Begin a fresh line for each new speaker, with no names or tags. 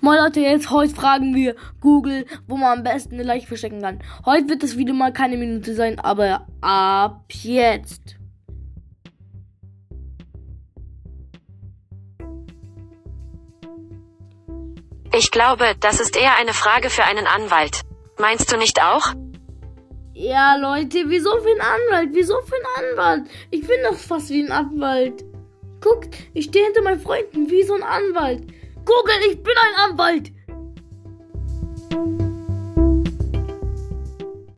Moin Leute, jetzt heute fragen wir Google, wo man am besten eine Leiche verstecken kann. Heute wird das Video mal keine Minute sein, aber ab jetzt.
Ich glaube, das ist eher eine Frage für einen Anwalt. Meinst du nicht auch?
Ja, Leute, wieso für einen Anwalt? Wieso für einen Anwalt? Ich bin doch fast wie ein Anwalt. Guckt, ich stehe hinter meinen Freunden wie so ein Anwalt. Google, ich bin ein Anwalt.